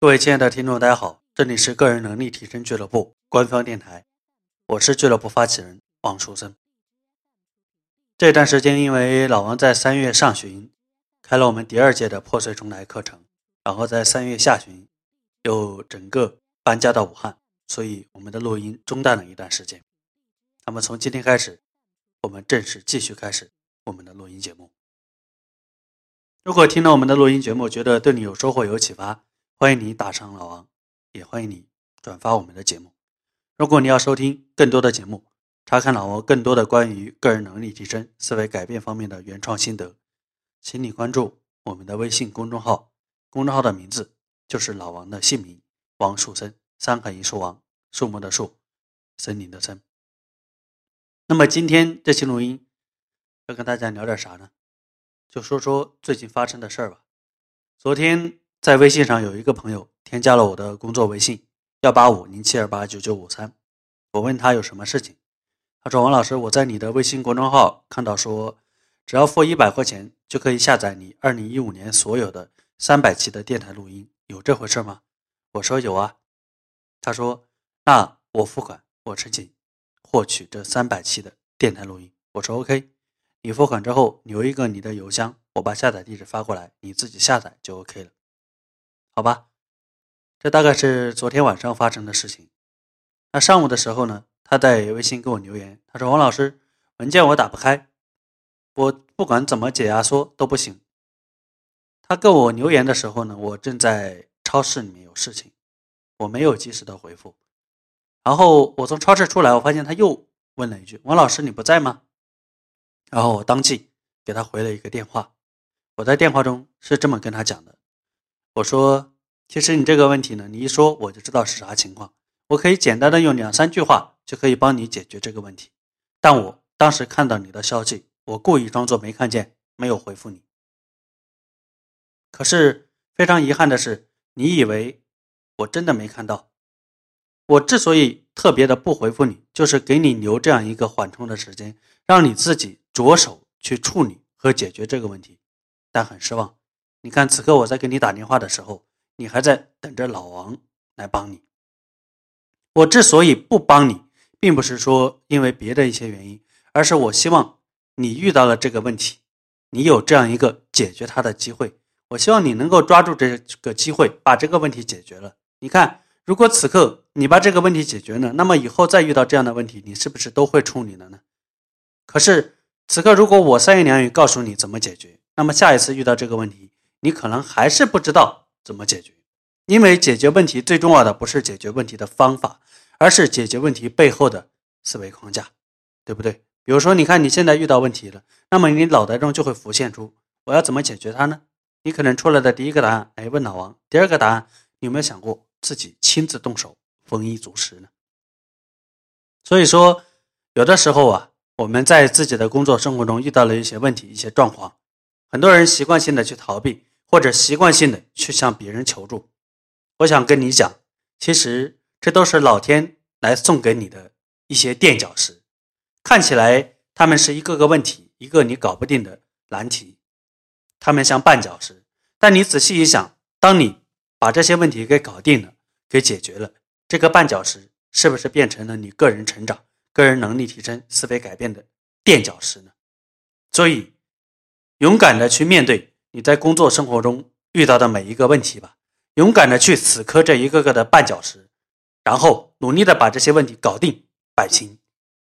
各位亲爱的听众，大家好，这里是个人能力提升俱乐部官方电台，我是俱乐部发起人王书生。这段时间，因为老王在三月上旬开了我们第二届的破碎重来课程，然后在三月下旬又整个搬家到武汉，所以我们的录音中断了一段时间。那么从今天开始，我们正式继续开始我们的录音节目。如果听了我们的录音节目，觉得对你有收获、有启发，欢迎你打赏老王，也欢迎你转发我们的节目。如果你要收听更多的节目，查看老王更多的关于个人能力提升、思维改变方面的原创心得，请你关注我们的微信公众号。公众号的名字就是老王的姓名王树森，三横一竖王，树木的树，森林的森。那么今天这期录音要跟大家聊点啥呢？就说说最近发生的事儿吧。昨天。在微信上有一个朋友添加了我的工作微信幺八五零七二八九九五三，我问他有什么事情，他说王老师我在你的微信公众号看到说，只要付一百块钱就可以下载你二零一五年所有的三百期的电台录音，有这回事吗？我说有啊，他说那我付款，我申请获取这三百期的电台录音，我说 OK，你付款之后留一个你的邮箱，我把下载地址发过来，你自己下载就 OK 了。好吧，这大概是昨天晚上发生的事情。那上午的时候呢，他在微信给我留言，他说：“王老师，文件我打不开，我不管怎么解压缩都不行。”他给我留言的时候呢，我正在超市里面有事情，我没有及时的回复。然后我从超市出来，我发现他又问了一句：“王老师，你不在吗？”然后我当即给他回了一个电话。我在电话中是这么跟他讲的。我说，其实你这个问题呢，你一说我就知道是啥情况。我可以简单的用两三句话就可以帮你解决这个问题。但我当时看到你的消息，我故意装作没看见，没有回复你。可是非常遗憾的是，你以为我真的没看到。我之所以特别的不回复你，就是给你留这样一个缓冲的时间，让你自己着手去处理和解决这个问题。但很失望。你看，此刻我在给你打电话的时候，你还在等着老王来帮你。我之所以不帮你，并不是说因为别的一些原因，而是我希望你遇到了这个问题，你有这样一个解决它的机会。我希望你能够抓住这个机会，把这个问题解决了。你看，如果此刻你把这个问题解决了，那么以后再遇到这样的问题，你是不是都会处理了呢？可是此刻，如果我三言两语告诉你怎么解决，那么下一次遇到这个问题，你可能还是不知道怎么解决，因为解决问题最重要的不是解决问题的方法，而是解决问题背后的思维框架，对不对？比如说，你看你现在遇到问题了，那么你脑袋中就会浮现出我要怎么解决它呢？你可能出来的第一个答案，哎，问老王；第二个答案，你有没有想过自己亲自动手，丰衣足食呢？所以说，有的时候啊，我们在自己的工作生活中遇到了一些问题、一些状况，很多人习惯性的去逃避。或者习惯性的去向别人求助，我想跟你讲，其实这都是老天来送给你的一些垫脚石。看起来他们是一个个问题，一个你搞不定的难题，他们像绊脚石。但你仔细一想，当你把这些问题给搞定了，给解决了，这个绊脚石是不是变成了你个人成长、个人能力提升、思维改变的垫脚石呢？所以，勇敢的去面对。你在工作生活中遇到的每一个问题吧，勇敢的去死磕这一个个的绊脚石，然后努力的把这些问题搞定摆平，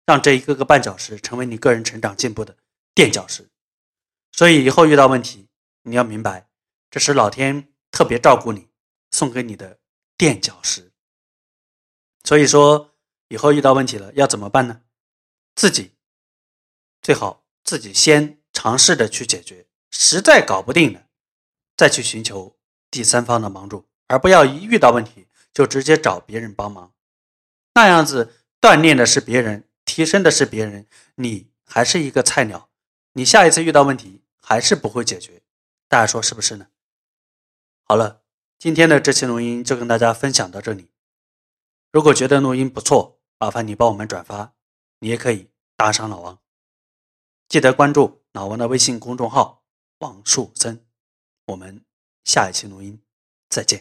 让这一个个绊脚石成为你个人成长进步的垫脚石。所以以后遇到问题，你要明白，这是老天特别照顾你送给你的垫脚石。所以说，以后遇到问题了要怎么办呢？自己最好自己先尝试着去解决。实在搞不定了，再去寻求第三方的帮助，而不要一遇到问题就直接找别人帮忙。那样子锻炼的是别人，提升的是别人，你还是一个菜鸟，你下一次遇到问题还是不会解决。大家说是不是呢？好了，今天的这期录音就跟大家分享到这里。如果觉得录音不错，麻烦你帮我们转发，你也可以打赏老王，记得关注老王的微信公众号。望树森，我们下一期录音再见。